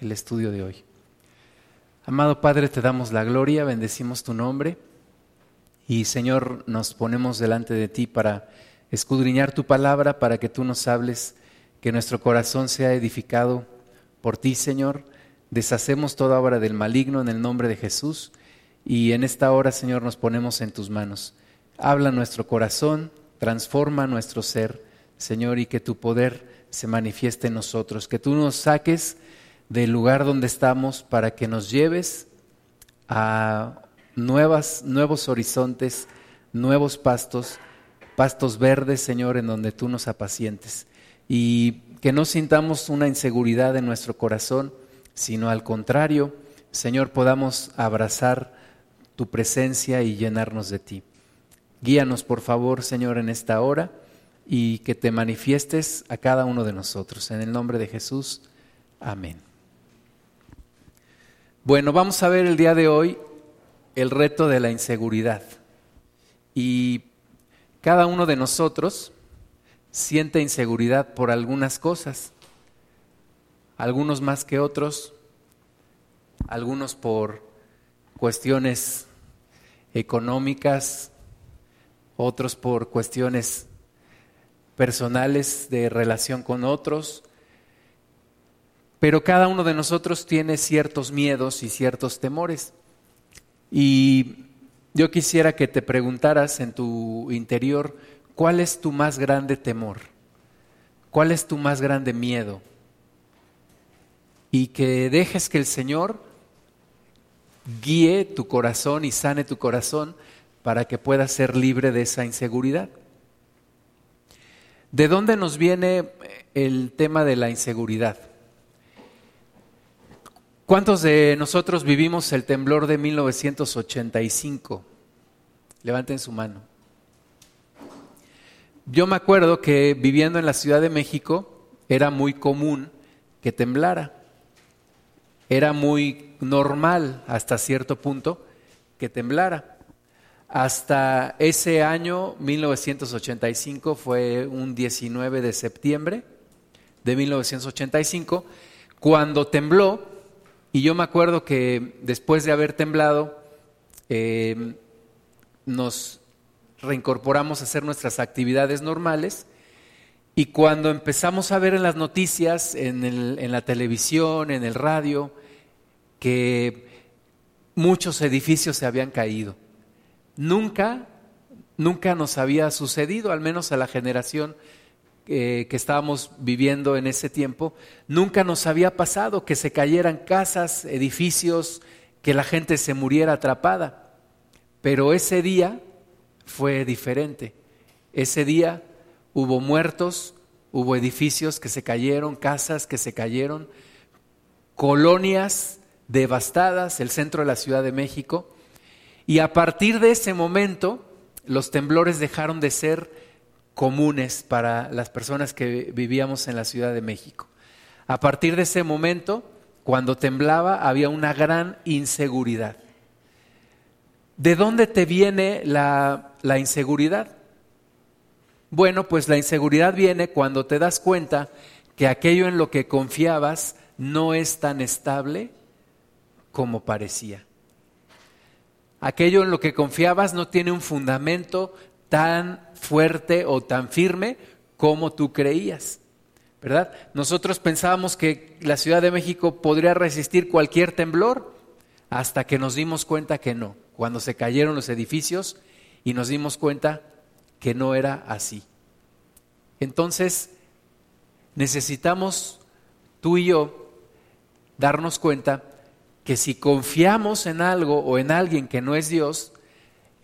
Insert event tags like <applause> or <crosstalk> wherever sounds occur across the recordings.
el estudio de hoy. Amado Padre, te damos la gloria, bendecimos tu nombre y Señor, nos ponemos delante de ti para escudriñar tu palabra, para que tú nos hables, que nuestro corazón sea edificado por ti, Señor. Deshacemos toda obra del maligno en el nombre de Jesús y en esta hora, Señor, nos ponemos en tus manos. Habla nuestro corazón, transforma nuestro ser, Señor, y que tu poder se manifieste en nosotros, que tú nos saques del lugar donde estamos para que nos lleves a nuevos horizontes, nuevos pastos, pastos verdes, Señor, en donde tú nos apacientes. Y que no sintamos una inseguridad en nuestro corazón, sino al contrario, Señor, podamos abrazar tu presencia y llenarnos de ti. Guíanos, por favor, Señor, en esta hora y que te manifiestes a cada uno de nosotros. En el nombre de Jesús, amén. Bueno, vamos a ver el día de hoy el reto de la inseguridad. Y cada uno de nosotros siente inseguridad por algunas cosas, algunos más que otros, algunos por cuestiones económicas, otros por cuestiones personales de relación con otros, pero cada uno de nosotros tiene ciertos miedos y ciertos temores. Y yo quisiera que te preguntaras en tu interior, ¿cuál es tu más grande temor? ¿Cuál es tu más grande miedo? Y que dejes que el Señor guíe tu corazón y sane tu corazón para que puedas ser libre de esa inseguridad. ¿De dónde nos viene el tema de la inseguridad? ¿Cuántos de nosotros vivimos el temblor de 1985? Levanten su mano. Yo me acuerdo que viviendo en la Ciudad de México era muy común que temblara. Era muy normal hasta cierto punto que temblara. Hasta ese año, 1985, fue un 19 de septiembre de 1985, cuando tembló y yo me acuerdo que después de haber temblado, em, nos reincorporamos a hacer nuestras actividades normales. Y cuando empezamos a ver en las noticias, en, en la televisión, en el radio, que muchos edificios se habían caído. Nunca, nunca nos había sucedido, al menos a la generación eh, que estábamos viviendo en ese tiempo, nunca nos había pasado que se cayeran casas, edificios, que la gente se muriera atrapada. Pero ese día fue diferente. Ese día hubo muertos, hubo edificios que se cayeron, casas que se cayeron, colonias devastadas, el centro de la Ciudad de México. Y a partir de ese momento, los temblores dejaron de ser comunes para las personas que vivíamos en la Ciudad de México. A partir de ese momento, cuando temblaba, había una gran inseguridad. ¿De dónde te viene la, inseguridad? Bueno, pues la inseguridad viene cuando te das cuenta que aquello en lo que confiabas no es tan estable como parecía. Aquello en lo que confiabas no tiene un fundamento tan fuerte o tan firme como tú creías. ¿Verdad? Nosotros pensábamos que la Ciudad de México podría resistir cualquier temblor hasta que nos dimos cuenta que no, cuando se cayeron los edificios y nos dimos cuenta que no era así. Entonces, necesitamos tú y yo darnos cuenta que si confiamos en algo o en alguien que no es Dios,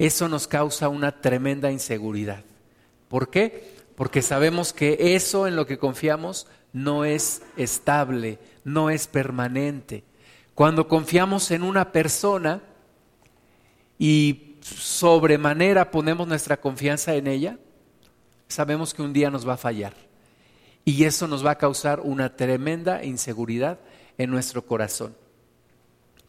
eso nos causa una tremenda inseguridad. ¿Por qué? Porque sabemos que eso en lo que confiamos no es estable, no es permanente. Cuando confiamos en una persona y sobremanera ponemos nuestra confianza en ella, sabemos que un día nos va a fallar. Y eso nos va a causar una tremenda inseguridad en nuestro corazón.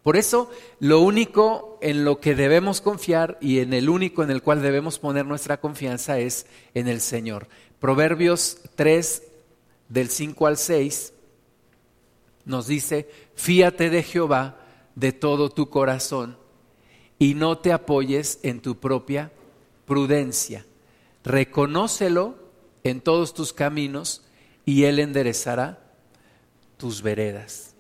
Por eso, lo único en lo que debemos confiar y en el único en el cual debemos poner nuestra confianza es en el Señor. Proverbios 3, del 5 al 6, nos dice, fíate de Jehová de todo tu corazón y no te apoyes en tu propia prudencia. Reconócelo en todos tus caminos y Él enderezará tus veredas.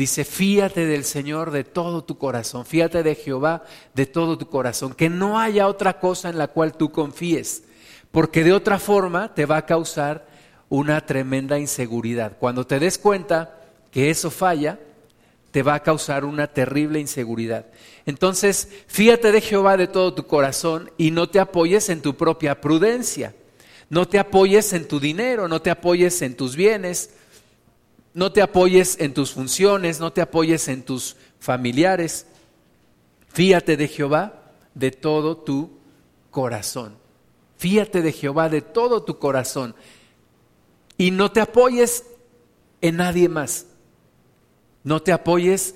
Dice, fíate del Señor de todo tu corazón, fíate de Jehová de todo tu corazón, que no haya otra cosa en la cual tú confíes, porque de otra forma te va a causar una tremenda inseguridad. Cuando te des cuenta que eso falla, te va a causar una terrible inseguridad. Entonces, fíjate de Jehová de todo tu corazón y no te apoyes en tu propia prudencia. No te apoyes en tu dinero, no te apoyes en tus bienes, no te apoyes en tus funciones, no te apoyes en tus familiares. Fíjate de Jehová de todo tu corazón. Fíjate de Jehová de todo tu corazón y no te apoyes en nadie más. No te apoyes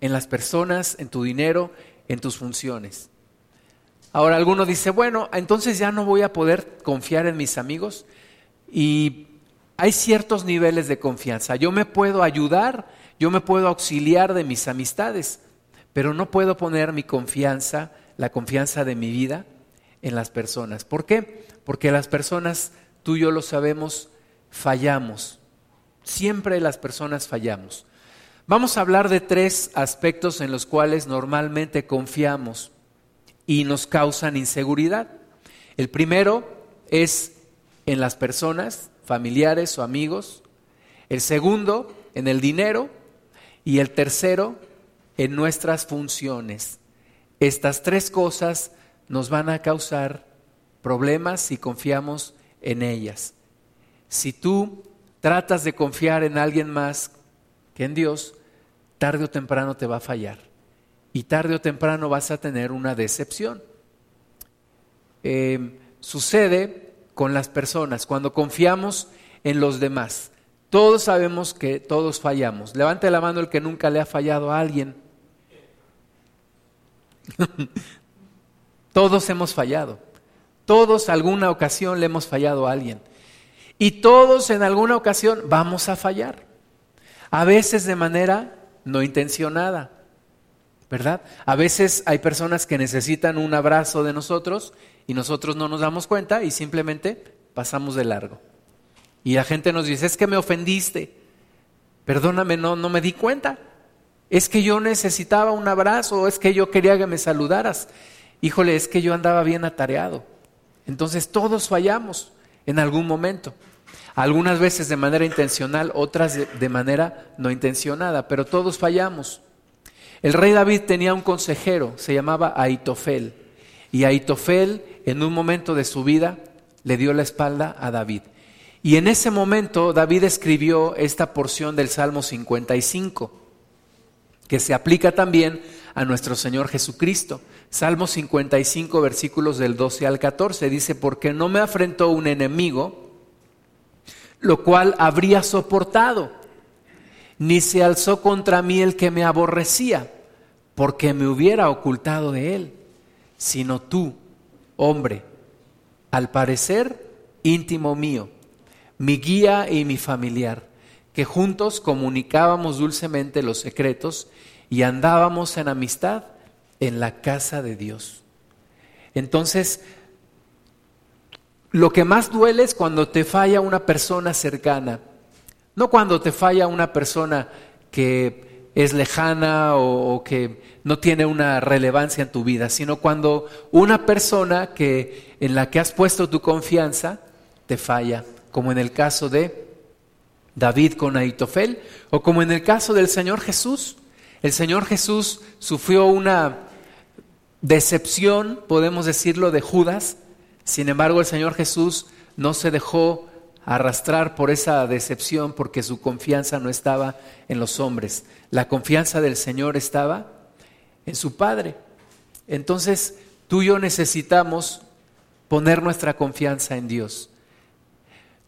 en las personas, en tu dinero, en tus funciones. Ahora alguno dice, bueno, entonces ya no voy a poder confiar en mis amigos y hay ciertos niveles de confianza. Yo me puedo ayudar, yo me puedo auxiliar de mis amistades, pero no puedo poner mi confianza, la confianza de mi vida en las personas. ¿Por qué? Porque las personas, tú y yo lo sabemos, fallamos. Siempre las personas fallamos. Vamos a hablar de tres aspectos en los cuales normalmente confiamos y nos causan inseguridad. El primero es en las personas, familiares o amigos. El segundo, en el dinero. Y el tercero, en nuestras funciones. Estas tres cosas nos van a causar problemas si confiamos en ellas. Si tú tratas de confiar en alguien más que en Dios, tarde o temprano te va a fallar y tarde o temprano vas a tener una decepción. Eh, sucede con las personas cuando confiamos en los demás. Todos sabemos que todos fallamos. Levante la mano el que nunca le ha fallado a alguien. <laughs> todos hemos fallado. Todos alguna ocasión le hemos fallado a alguien. Y todos en alguna ocasión vamos a fallar. A veces de manera no intencionada, ¿verdad? A veces hay personas que necesitan un abrazo de nosotros y nosotros no nos damos cuenta y simplemente pasamos de largo. Y la gente nos dice, es que me ofendiste, perdóname, no, no me di cuenta. Es que yo necesitaba un abrazo, es que yo quería que me saludaras. Híjole, es que yo andaba bien atareado. Entonces todos fallamos en algún momento. Algunas veces de manera intencional, otras de, manera no intencionada, pero todos fallamos. El rey David tenía un consejero, se llamaba Aitofel, y Aitofel en un momento de su vida le dio la espalda a David. Y en ese momento David escribió esta porción del Salmo 55, que se aplica también a nuestro Señor Jesucristo. Salmo 55, versículos del 12 al 14, dice, porque no me afrentó un enemigo, lo cual habría soportado, ni se alzó contra mí el que me aborrecía, porque me hubiera ocultado de él, sino tú, hombre, al parecer íntimo mío, mi guía y mi familiar, que juntos comunicábamos dulcemente los secretos y andábamos en amistad en la casa de Dios. Entonces, lo que más duele es cuando te falla una persona cercana, no cuando te falla una persona que es lejana o, que no tiene una relevancia en tu vida, sino cuando una persona que en la que has puesto tu confianza te falla, como en el caso de David con Aitofel o como en el caso del Señor Jesús. El Señor Jesús sufrió una decepción, podemos decirlo, de Judas sin embargo, el Señor Jesús no se dejó arrastrar por esa decepción porque su confianza no estaba en los hombres. La confianza del Señor estaba en su Padre. Entonces, tú y yo necesitamos poner nuestra confianza en Dios.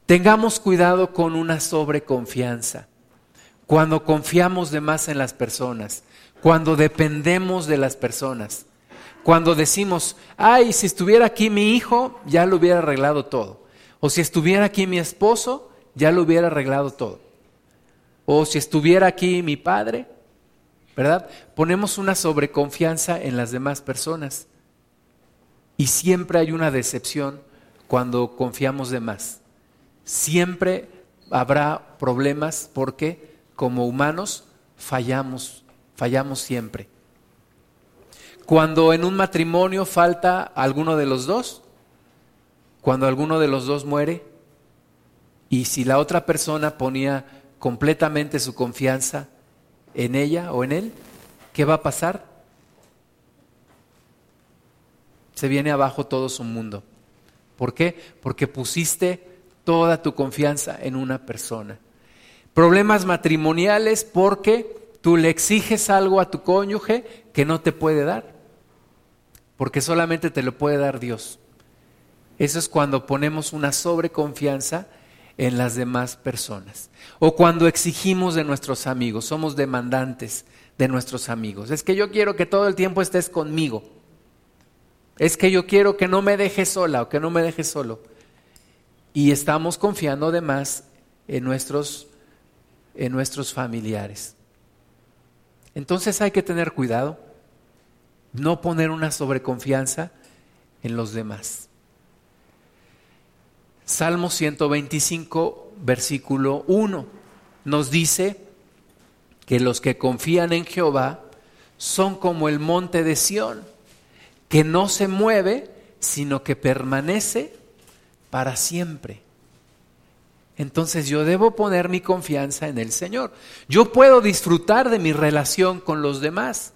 Tengamos cuidado con una sobreconfianza. Cuando confiamos de más en las personas, cuando dependemos de las personas. Cuando decimos, ay, si estuviera aquí mi hijo, ya lo hubiera arreglado todo. O si estuviera aquí mi esposo, ya lo hubiera arreglado todo. o si estuviera aquí mi padre, ¿verdad? Ponemos una sobreconfianza en las demás personas. Y siempre hay una decepción cuando confiamos de más. Siempre habrá problemas porque como humanos fallamos, fallamos siempre. Cuando en un matrimonio falta alguno de los dos, cuando alguno de los dos muere, y si la otra persona ponía completamente su confianza en ella o en él, ¿qué va a pasar? Se viene abajo todo su mundo. ¿Por qué? Porque pusiste toda tu confianza en una persona. Problemas matrimoniales porque tú le exiges algo a tu cónyuge que no te puede dar, porque solamente te lo puede dar Dios. Eso es cuando ponemos una sobreconfianza en las demás personas. O cuando exigimos de nuestros amigos, somos demandantes de nuestros amigos. Es que yo quiero que todo el tiempo estés conmigo. Es que yo quiero que no me dejes sola o que no me dejes solo. Y estamos confiando además en nuestros, en nuestros familiares. Entonces hay que tener cuidado, no poner una sobreconfianza en los demás. Salmo 125, versículo 1, nos dice que los que confían en Jehová son como el monte de Sión, que no se mueve, sino que permanece para siempre. Entonces yo debo poner mi confianza en el Señor. Yo puedo disfrutar de mi relación con los demás,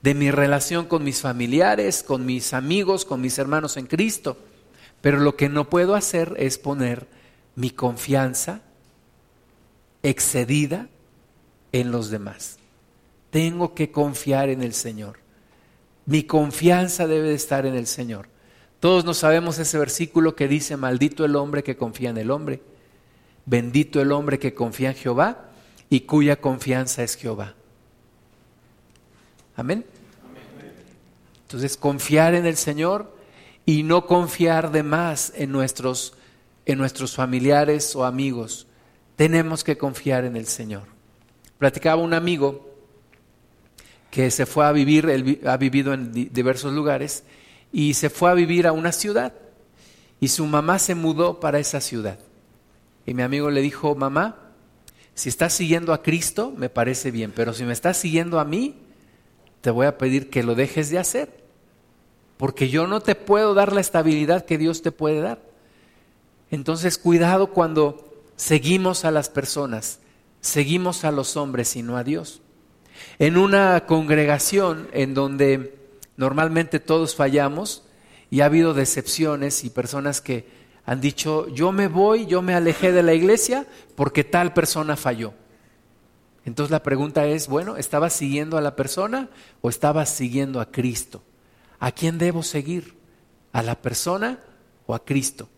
de mi relación con mis familiares, con mis amigos, con mis hermanos en Cristo. Pero lo que no puedo hacer es poner mi confianza excedida en los demás. Tengo que confiar en el Señor. Mi confianza debe de estar en el Señor. Todos nos sabemos ese versículo que dice, maldito el hombre que confía en el hombre, bendito el hombre que confía en Jehová y cuya confianza es Jehová. Amén. Entonces, confiar en el Señor y no confiar de más en nuestros, en nuestros familiares o amigos. Tenemos que confiar en el Señor. Platicaba un amigo que se fue a vivir, él ha vivido en diversos lugares, y se fue a vivir a una ciudad y su mamá se mudó para esa ciudad. Y mi amigo le dijo, mamá, si estás siguiendo a Cristo, me parece bien, pero si me estás siguiendo a mí, te voy a pedir que lo dejes de hacer, porque yo no te puedo dar la estabilidad que Dios te puede dar. Entonces, cuidado cuando seguimos a las personas, seguimos a los hombres y no a Dios. En una congregación en donde Normalmente todos fallamos y ha habido decepciones y personas que han dicho, yo me voy, yo me alejé de la iglesia porque tal persona falló. Entonces la pregunta es, bueno, ¿estabas siguiendo a la persona o estabas siguiendo a Cristo? ¿A quién debo seguir? ¿A la persona o a Cristo?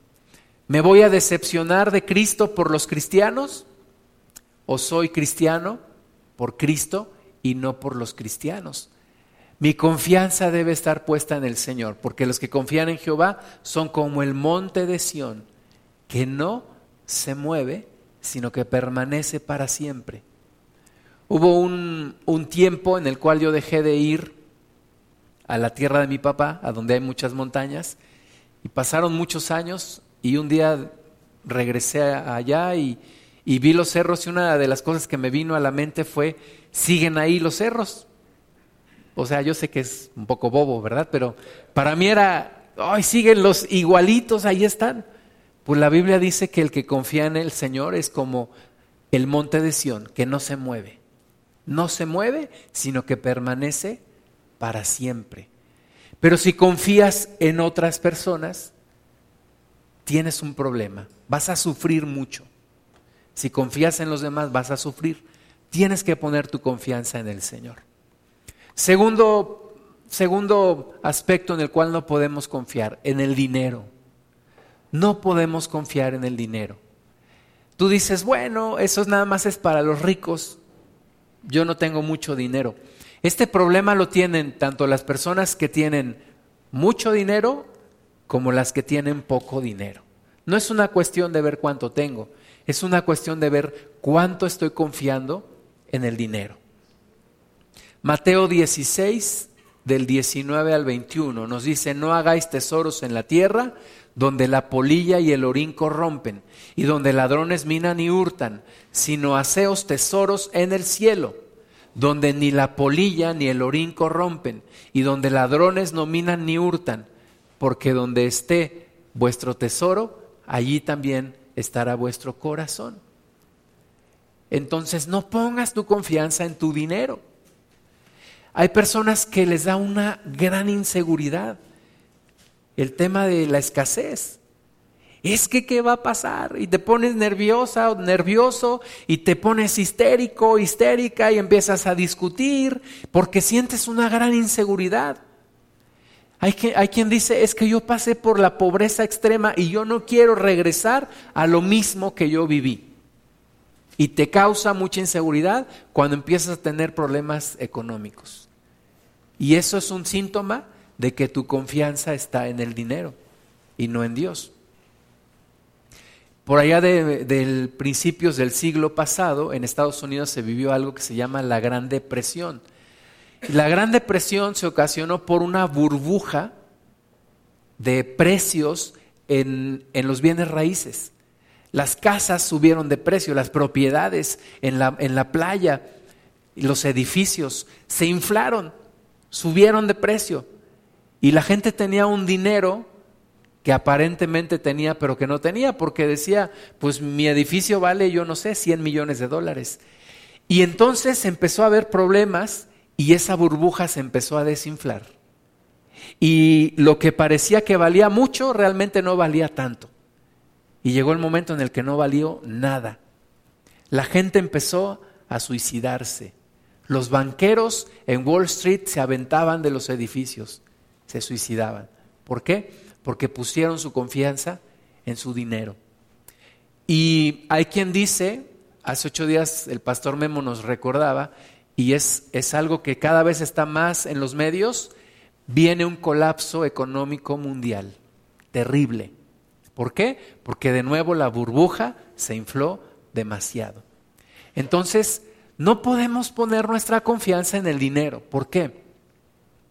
¿Me voy a decepcionar de Cristo por los cristianos? ¿O soy cristiano por Cristo y no por los cristianos? Mi confianza debe estar puesta en el Señor, porque los que confían en Jehová son como el monte de Sión, que no se mueve, sino que permanece para siempre. Hubo un, un, tiempo en el cual yo dejé de ir a la tierra de mi papá, a donde hay muchas montañas, y pasaron muchos años y un día regresé allá y, vi los cerros y una de las cosas que me vino a la mente fue, siguen ahí los cerros, o sea, yo sé que es un poco bobo, ¿verdad? Pero para mí era, ay, siguen los igualitos, ahí están. Pues la Biblia dice que el que confía en el Señor es como el monte de Sión, que no se mueve. No se mueve, sino que permanece para siempre. Pero si confías en otras personas, tienes un problema. Vas a sufrir mucho. Si confías en los demás, vas a sufrir. Tienes que poner tu confianza en el Señor. Segundo, segundo aspecto en el cual no podemos confiar, en el dinero. No podemos confiar en el dinero. Tú dices, bueno, eso nada más es para los ricos. Yo no tengo mucho dinero. Este problema lo tienen tanto las personas que tienen mucho dinero como las que tienen poco dinero. No es una cuestión de ver cuánto tengo, Es una cuestión de ver cuánto estoy confiando en el dinero. Mateo 16, del 19 al 21, nos dice, no hagáis tesoros en la tierra, donde la polilla y el orín corrompen, y donde ladrones minan y hurtan, sino haceos tesoros en el cielo, donde ni la polilla ni el orín corrompen, y donde ladrones no minan ni hurtan, porque donde esté vuestro tesoro, allí también estará vuestro corazón. Entonces no pongas tu confianza en tu dinero. Hay personas que les da una gran inseguridad el tema de la escasez. Es que, ¿qué va a pasar? Y te pones nerviosa o nervioso y te pones histérico, histérica y empiezas a discutir porque sientes una gran inseguridad. Hay, que, hay quien dice, es que yo pasé por la pobreza extrema y yo no quiero regresar a lo mismo que yo viví. Y te causa mucha inseguridad cuando empiezas a tener problemas económicos. Y eso es un síntoma de que tu confianza está en el dinero y no en Dios. Por allá de, principios del siglo pasado, en Estados Unidos se vivió algo que se llama la Gran Depresión. La Gran Depresión se ocasionó por una burbuja de precios en, en los bienes raíces. Las casas subieron de precio, las propiedades en la, en la playa, los edificios se inflaron, subieron de precio. Y la gente tenía un dinero que aparentemente tenía, pero que no tenía, porque decía, pues mi edificio vale, yo no sé, 100 millones de dólares. Y entonces empezó a haber problemas y esa burbuja se empezó a desinflar. Y lo que parecía que valía mucho, realmente no valía tanto. Y llegó el momento en el que no valió nada. La gente empezó a suicidarse. Los banqueros en Wall Street se aventaban de los edificios se suicidaban. ¿Por qué? Porque pusieron su confianza en su dinero. Y hay quien dice, hace ocho días el pastor Memo nos recordaba, y es, es algo que cada vez está más en los medios, viene un colapso económico mundial, terrible. ¿Por qué? Porque de nuevo la burbuja se infló demasiado. Entonces, no podemos poner nuestra confianza en el dinero. ¿Por qué?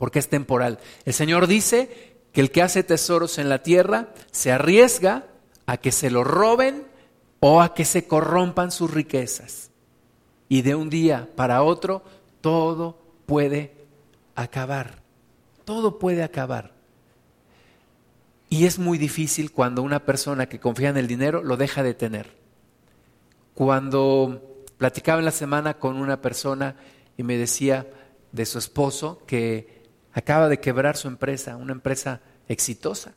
porque es temporal. El Señor dice que el que hace tesoros en la tierra se arriesga a que se lo roben o a que se corrompan sus riquezas. Y de un día para otro todo puede acabar. Todo puede acabar. Y es muy difícil cuando una persona que confía en el dinero lo deja de tener. Cuando platicaba en la semana con una persona y me decía de su esposo que acaba de quebrar su empresa, una empresa exitosa.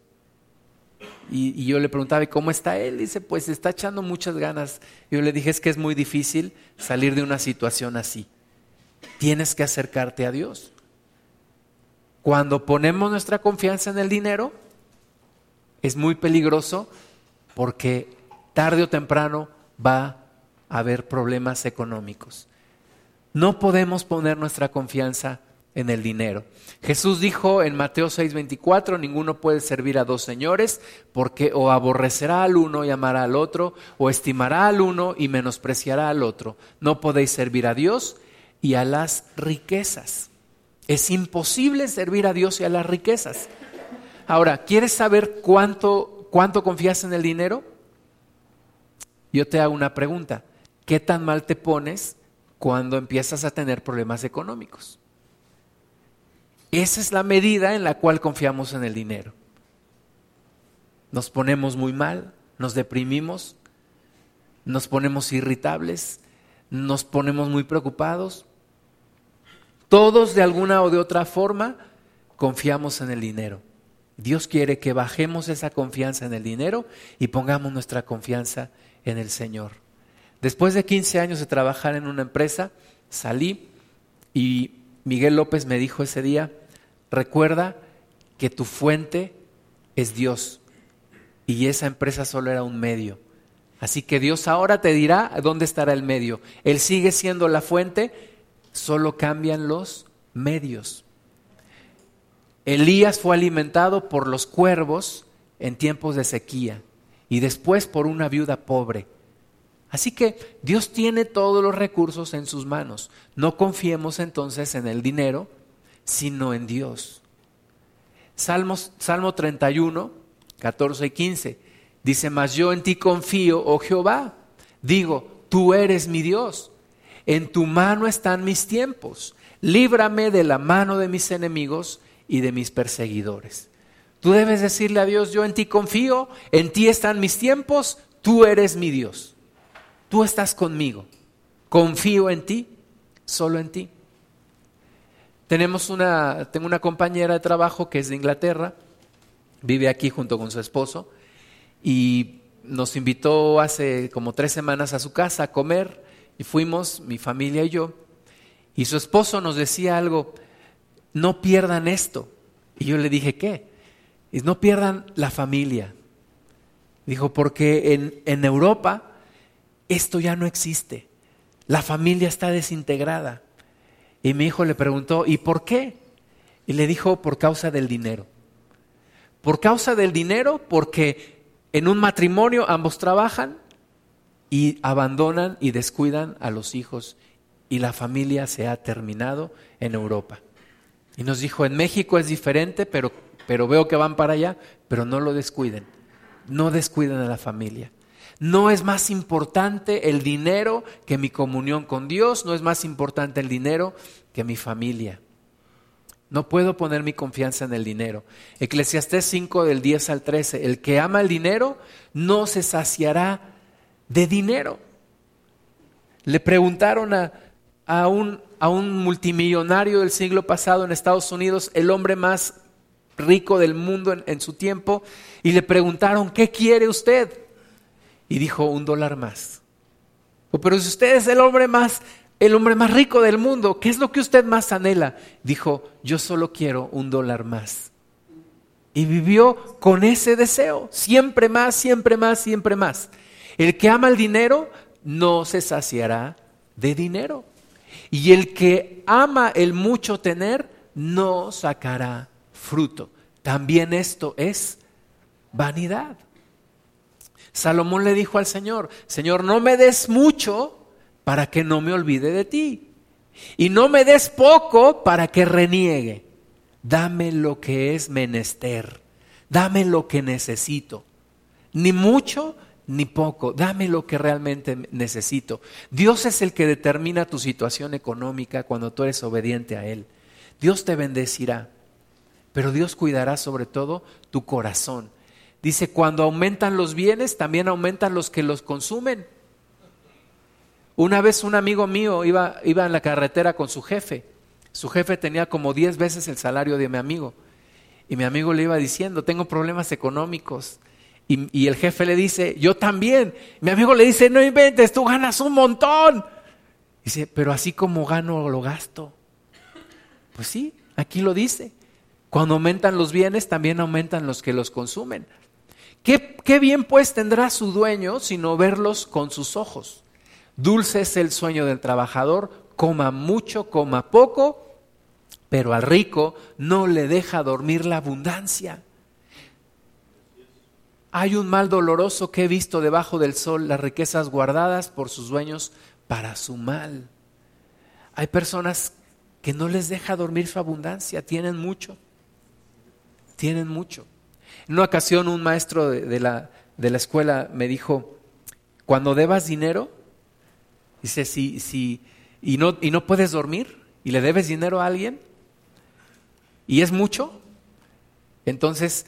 Y, yo le preguntaba, ¿y cómo está él? Dice, pues está echando muchas ganas. Yo le dije, es que es muy difícil salir de una situación así. Tienes que acercarte a Dios. Cuando ponemos nuestra confianza en el dinero, es muy peligroso porque tarde o temprano va a haber problemas económicos. No podemos poner nuestra confianza en el dinero. Jesús dijo en Mateo 6:24, ninguno puede servir a dos señores, porque o aborrecerá al uno y amará al otro, o estimará al uno y menospreciará al otro. No podéis servir a Dios y a las riquezas. Es imposible servir a Dios y a las riquezas. Ahora, ¿quieres saber cuánto, cuánto confías en el dinero? Yo te hago una pregunta. ¿Qué tan mal te pones cuando empiezas a tener problemas económicos? Esa es la medida en la cual confiamos en el dinero. Nos ponemos muy mal, nos deprimimos, nos ponemos irritables, nos ponemos muy preocupados. Todos de alguna o de otra forma confiamos en el dinero. Dios quiere que bajemos esa confianza en el dinero y pongamos nuestra confianza en el Señor. Después de 15 años de trabajar en una empresa, salí y Miguel López me dijo ese día, Recuerda que tu fuente es Dios y esa empresa solo era un medio. Así que Dios ahora te dirá dónde estará el medio. Él sigue siendo la fuente, solo cambian los medios. Elías fue alimentado por los cuervos en tiempos de sequía y después por una viuda pobre. Así que Dios tiene todos los recursos en sus manos. No confiemos entonces en el dinero, sino en Dios. Salmos, Salmo 31, 14 y 15. Dice, mas yo en ti confío, oh Jehová. Digo, tú eres mi Dios. En tu mano están mis tiempos. Líbrame de la mano de mis enemigos y de mis perseguidores. Tú debes decirle a Dios, yo en ti confío, en ti están mis tiempos, tú eres mi Dios tú estás conmigo, confío en ti, solo en ti. Tenemos una, tengo una compañera de trabajo que es de Inglaterra, vive aquí junto con su esposo y nos invitó hace como tres semanas a su casa a comer y fuimos, mi familia y yo, y su esposo nos decía algo, no pierdan esto. Y yo le dije, ¿qué? Y no pierdan la familia. Dijo, porque en, en Europa esto ya no existe. La familia está desintegrada. Y mi hijo le preguntó, ¿y por qué? Y le dijo, por causa del dinero. Por causa del dinero, porque en un matrimonio ambos trabajan y abandonan y descuidan a los hijos y la familia se ha terminado en Europa. Y nos dijo, en México es diferente, pero, pero veo que van para allá, pero no lo descuiden. No descuiden a la familia. No es más importante el dinero que mi comunión con Dios, no es más importante el dinero que mi familia. No puedo poner mi confianza en el dinero. Eclesiastés 5 del 10 al 13, el que ama el dinero no se saciará de dinero. Le preguntaron a, a, un, a un multimillonario del siglo pasado en Estados Unidos, el hombre más rico del mundo en, en su tiempo, y le preguntaron, ¿qué quiere usted? Y dijo un dólar más. Oh, pero si usted es el hombre más, el hombre más rico del mundo, ¿qué es lo que usted más anhela? Dijo, yo solo quiero un dólar más. Y vivió con ese deseo, siempre más, siempre más, siempre más. El que ama el dinero no se saciará de dinero. Y el que ama el mucho tener no sacará fruto. También esto es vanidad. Salomón le dijo al Señor, Señor, no me des mucho para que no me olvide de ti. Y no me des poco para que reniegue. Dame lo que es menester. Dame lo que necesito. Ni mucho ni poco. Dame lo que realmente necesito. Dios es el que determina tu situación económica cuando tú eres obediente a Él. Dios te bendecirá, pero Dios cuidará sobre todo tu corazón. Dice, cuando aumentan los bienes, también aumentan los que los consumen. Una vez un amigo mío iba, iba en la carretera con su jefe. Su jefe tenía como 10 veces el salario de mi amigo. Y mi amigo le iba diciendo, tengo problemas económicos. Y, y, el jefe le dice, yo también. Mi amigo le dice, no inventes, tú ganas un montón. Dice, pero así como gano, lo gasto. Pues sí, aquí lo dice. Cuando aumentan los bienes, también aumentan los que los consumen. ¿Qué, bien pues tendrá su dueño sino verlos con sus ojos? Dulce es el sueño del trabajador, coma mucho, coma poco, pero al rico no le deja dormir la abundancia. Hay un mal doloroso que he visto debajo del sol, las riquezas guardadas por sus dueños para su mal. Hay personas que no les deja dormir su abundancia, tienen mucho, tienen mucho. En una ocasión un maestro de, la, de la, escuela me dijo, cuando debas dinero, dice, si, si, y, no, y no puedes dormir y le debes dinero a alguien, y es mucho, entonces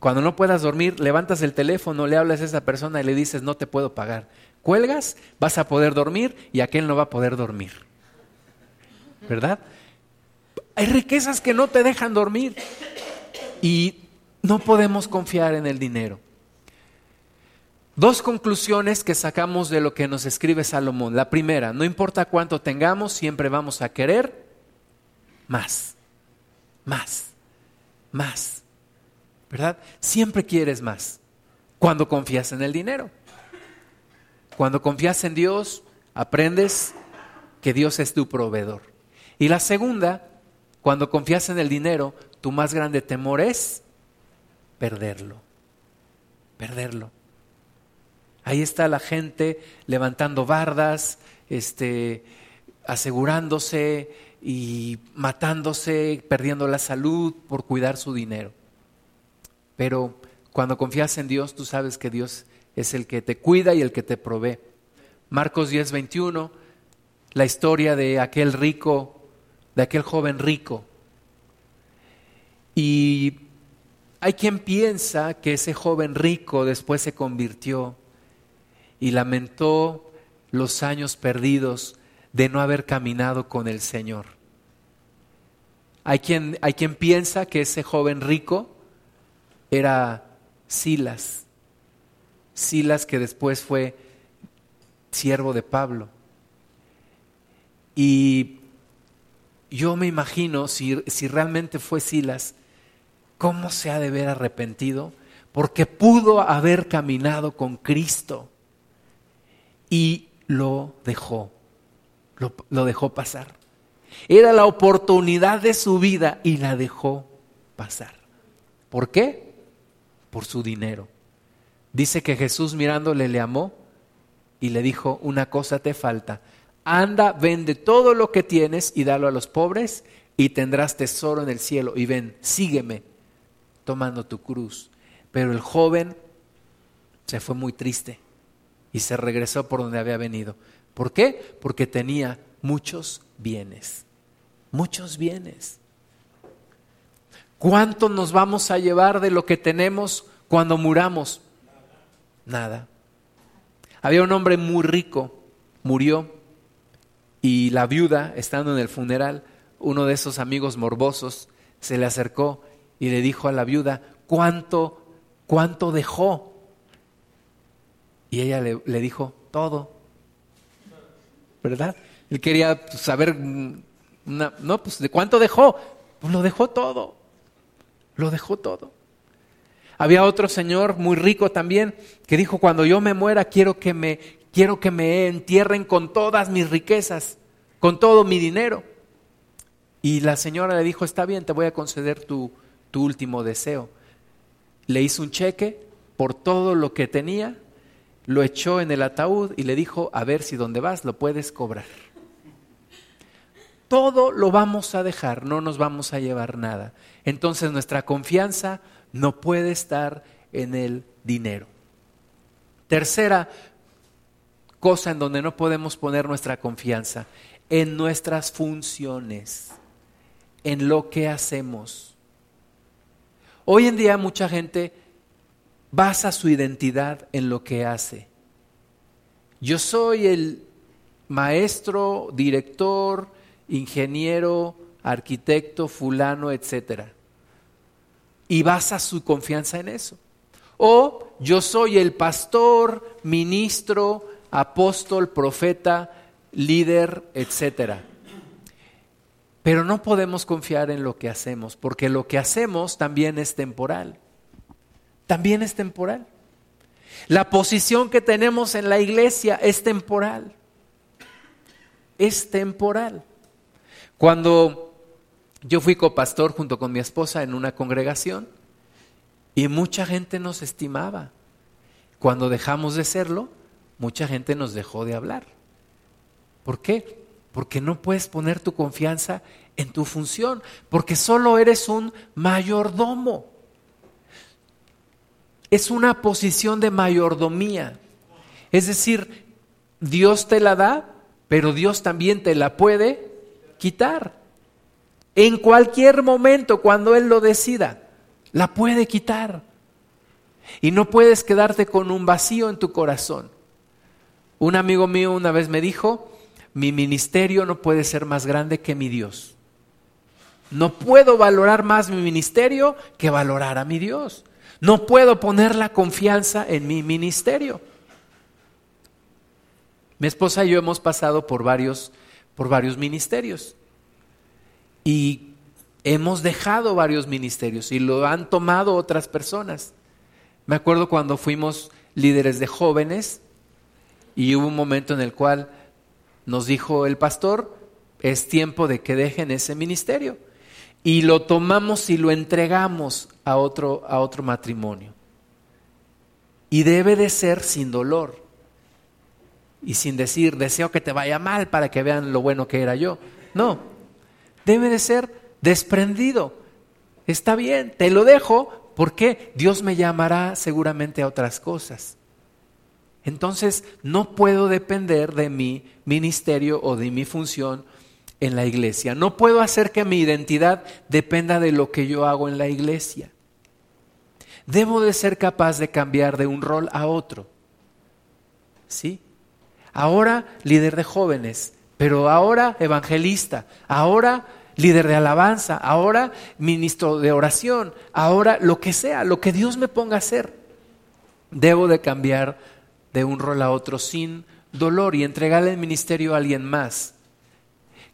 cuando no puedas dormir, levantas el teléfono, le hablas a esa persona y le dices, no te puedo pagar. Cuelgas, vas a poder dormir y aquel no va a poder dormir. ¿Verdad? Hay riquezas que no te dejan dormir. Y no podemos confiar en el dinero. Dos conclusiones que sacamos de lo que nos escribe Salomón. La primera, no importa cuánto tengamos, siempre vamos a querer más, más, más. ¿Verdad? Siempre quieres más cuando confías en el dinero. Cuando confías en Dios, aprendes que Dios es tu proveedor. Y la segunda, cuando confías en el dinero, tu más grande temor es perderlo, perderlo. Ahí está la gente levantando bardas, este, asegurándose y matándose, perdiendo la salud por cuidar su dinero. Pero cuando confías en Dios, tú sabes que Dios es el que te cuida y el que te provee. Marcos 10, 21, la historia de aquel rico, de aquel joven rico. Y hay quien piensa que ese joven rico después se convirtió y lamentó los años perdidos de no haber caminado con el Señor. Hay quien, hay quien piensa que ese joven rico era Silas, Silas que después fue siervo de Pablo. Y yo me imagino si, si realmente fue Silas, ¿cómo se ha de ver arrepentido? Porque pudo haber caminado con Cristo y lo dejó, lo, dejó pasar. Era la oportunidad de su vida y la dejó pasar. ¿Por qué? Por su dinero. Dice que Jesús mirándole le amó y le dijo, una cosa te falta, anda, vende todo lo que tienes y dalo a los pobres y tendrás tesoro en el cielo y ven, sígueme tomando tu cruz. Pero el joven se fue muy triste y se regresó por donde había venido. ¿Por qué? Porque tenía muchos bienes, muchos bienes. ¿Cuánto nos vamos a llevar de lo que tenemos cuando muramos? Nada. Había un hombre muy rico, murió, y la viuda, estando en el funeral, uno de esos amigos morbosos se le acercó y le dijo a la viuda, ¿cuánto, cuánto dejó? Y ella le, dijo, todo. ¿Verdad? Él quería saber, mm, no, pues, ¿de cuánto dejó? Pues lo dejó todo. Lo dejó todo. Había otro señor muy rico también que dijo, cuando yo me muera quiero que me, quiero que me entierren con todas mis riquezas, con todo mi dinero. Y la señora le dijo, está bien, te voy a conceder tu, tu último deseo. Le hizo un cheque por todo lo que tenía, lo echó en el ataúd y le dijo, a ver si donde vas lo puedes cobrar. Todo lo vamos a dejar, no nos vamos a llevar nada. Entonces nuestra confianza no puede estar en el dinero. Tercera cosa en donde no podemos poner nuestra confianza, en nuestras funciones, en lo que hacemos. Hoy en día mucha gente basa su identidad en lo que hace. Yo soy el maestro, director, ingeniero, arquitecto, fulano, etcétera y basa su confianza en eso. O yo soy el pastor, ministro, apóstol, profeta, líder, etcétera. Pero no podemos confiar en lo que hacemos, porque lo que hacemos también es temporal. También es temporal. La posición que tenemos en la iglesia es temporal. Es temporal. Cuando yo fui copastor junto con mi esposa en una congregación y mucha gente nos estimaba. Cuando dejamos de serlo, mucha gente nos dejó de hablar. ¿Por qué? Porque no puedes poner tu confianza en tu función, porque solo eres un mayordomo. Es una posición de mayordomía. Es decir, Dios te la da, pero Dios también te la puede quitar. En cualquier momento, cuando Él lo decida, la puede quitar. Y no puedes quedarte con un vacío en tu corazón. Un amigo mío una vez me dijo, mi ministerio no puede ser más grande que mi Dios. No puedo valorar más mi ministerio que valorar a mi Dios. No puedo poner la confianza en mi ministerio. Mi esposa y yo hemos pasado por varios, por varios ministerios. Y hemos dejado varios ministerios y lo han tomado otras personas. Me acuerdo cuando fuimos líderes de jóvenes y hubo un momento en el cual nos dijo el pastor, es tiempo de que dejen ese ministerio. Y lo tomamos y lo entregamos a otro, a otro matrimonio. Y debe de ser sin dolor. Y sin decir, deseo que te vaya mal para que vean lo bueno que era yo. No, debe de ser desprendido. Está bien, te lo dejo porque Dios me llamará seguramente a otras cosas. Entonces, no puedo depender de mi ministerio o de mi función en la iglesia. No puedo hacer que mi identidad dependa de lo que yo hago en la iglesia. Debo de ser capaz de cambiar de un rol a otro. ¿Sí? Ahora líder de jóvenes, pero ahora evangelista, ahora líder de alabanza, ahora ministro de oración, ahora lo que sea, lo que Dios me ponga a hacer. Debo de cambiar de un rol a otro sin dolor y entregarle el ministerio a alguien más.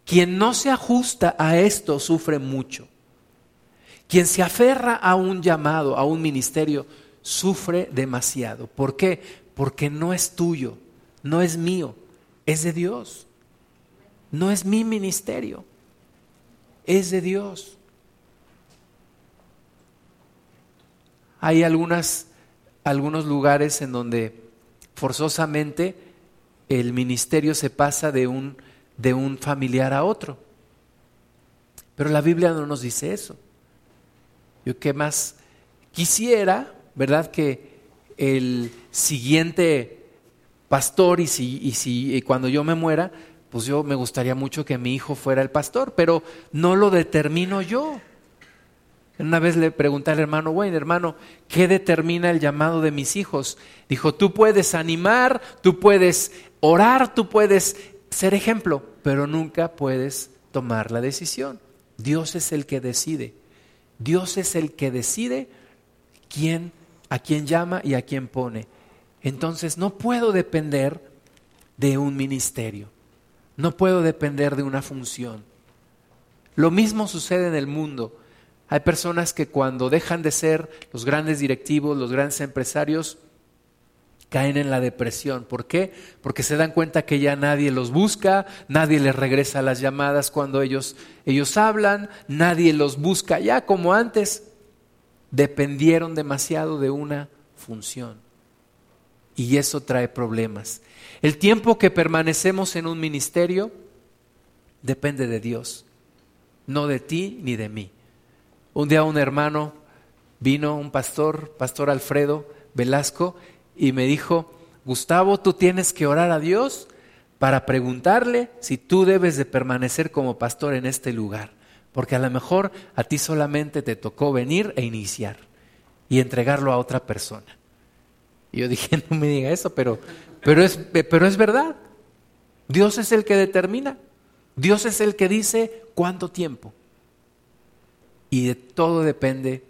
Quien no se ajusta a esto sufre mucho. Quien se aferra a un llamado, a un ministerio, sufre demasiado. ¿Por qué? Porque no es tuyo, no es mío, es de Dios. No es mi ministerio, es de Dios. Hay algunas, algunos lugares en donde forzosamente el ministerio se pasa de un de un familiar a otro. Pero la Biblia no nos dice eso. Yo qué más quisiera, ¿verdad? Que el siguiente pastor y si, y si cuando yo me muera, pues yo me gustaría mucho que mi hijo fuera el pastor, pero no lo determino yo. Una vez le pregunté al hermano Wayne, hermano, ¿qué determina el llamado de mis hijos? Dijo, tú puedes animar, tú puedes orar, tú puedes ser ejemplo, pero nunca puedes tomar la decisión. Dios es el que decide. Dios es el que decide quién, a quién llama y a quién pone. Entonces no puedo depender de un ministerio. No puedo depender de una función. Lo mismo sucede en el mundo. Hay personas que cuando dejan de ser los grandes directivos, los grandes empresarios, caen en la depresión. ¿Por qué? Porque se dan cuenta que ya nadie los busca, nadie les regresa las llamadas cuando ellos, ellos hablan, nadie los busca ya como antes. Dependieron demasiado de una función. Y eso trae problemas. El tiempo que permanecemos en un ministerio depende de Dios, no de ti ni de mí. Un día un hermano vino, un pastor, pastor Alfredo Velasco, y me dijo, Gustavo, tú tienes que orar a Dios para preguntarle si tú debes de permanecer como pastor en este lugar, porque a lo mejor a ti solamente te tocó venir e iniciar y entregarlo a otra persona. Y yo dije, <laughs> no me diga eso, pero, pero, es, pero es verdad. Dios es el que determina. Dios es el que dice cuánto tiempo. Y de todo depende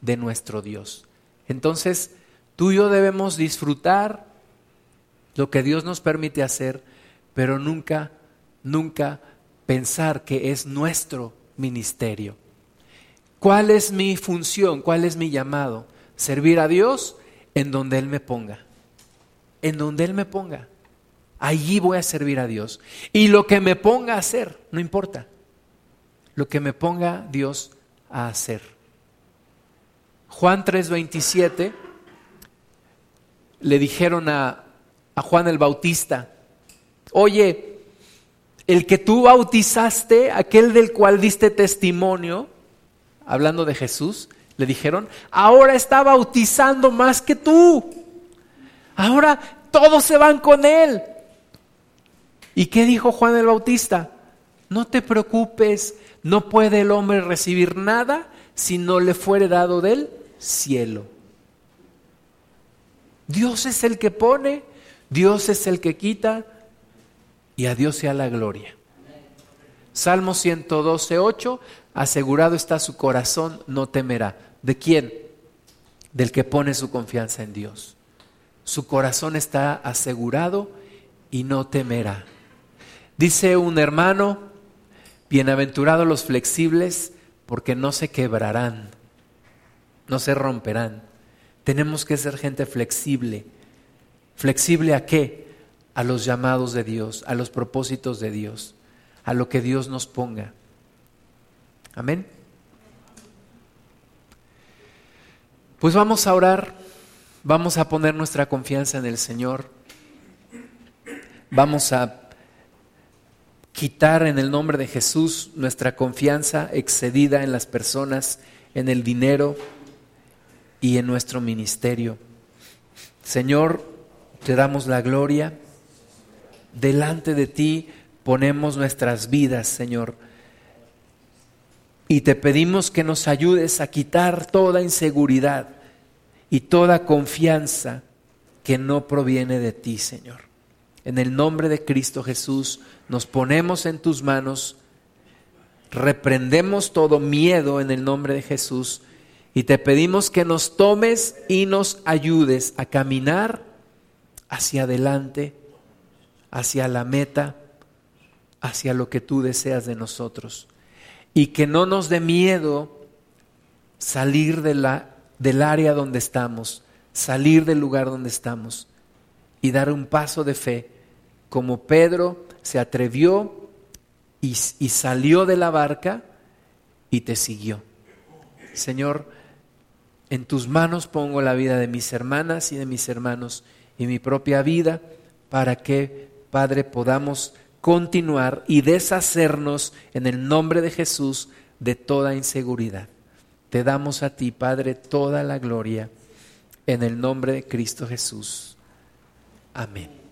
de nuestro Dios. Entonces, Tú y yo debemos disfrutar lo que Dios nos permite hacer, pero nunca, nunca pensar que es nuestro ministerio. ¿Cuál es mi función? ¿Cuál es mi llamado? Servir a Dios en donde Él me ponga. En donde Él me ponga. Allí voy a servir a Dios. Y lo que me ponga a hacer, no importa. Lo que me ponga Dios a hacer. Juan 3:27 le dijeron a, Juan el Bautista, oye, el que tú bautizaste, aquel del cual diste testimonio, hablando de Jesús, le dijeron, ahora está bautizando más que tú. Ahora todos se van con él. ¿Y qué dijo Juan el Bautista? No te preocupes, no puede el hombre recibir nada si no le fuere dado del cielo. Dios es el que pone, Dios es el que quita y a Dios sea la gloria. Salmo 112, 8, asegurado está su corazón, no temerá. ¿De quién? Del que pone su confianza en Dios. Su corazón está asegurado y no temerá. Dice un hermano, bienaventurados los flexibles, porque no se quebrarán, no se romperán. Tenemos que ser gente flexible. ¿Flexible a qué? A los llamados de Dios, a los propósitos de Dios, a lo que Dios nos ponga. Amén. Pues vamos a orar Vamos a poner nuestra confianza en el Señor. Vamos a quitar en el nombre de Jesús nuestra confianza excedida en las personas, en el dinero y en nuestro ministerio. Señor, te damos la gloria. Delante de ti ponemos nuestras vidas, Señor. Y te pedimos que nos ayudes a quitar toda inseguridad y toda confianza que no proviene de ti, Señor. En el nombre de Cristo Jesús nos ponemos en tus manos, reprendemos todo miedo en el nombre de Jesús y te pedimos que nos tomes y nos ayudes a caminar hacia adelante, hacia la meta, hacia lo que tú deseas de nosotros. Y que no nos dé miedo salir del área donde estamos, salir del lugar donde estamos y dar un paso de fe como Pedro se atrevió y, salió de la barca y te siguió. Señor, en tus manos pongo la vida de mis hermanas y de mis hermanos y mi propia vida para que, Padre, podamos continuar y deshacernos en el nombre de Jesús de toda inseguridad. Te damos a ti, Padre, toda la gloria en el nombre de Cristo Jesús. Amén.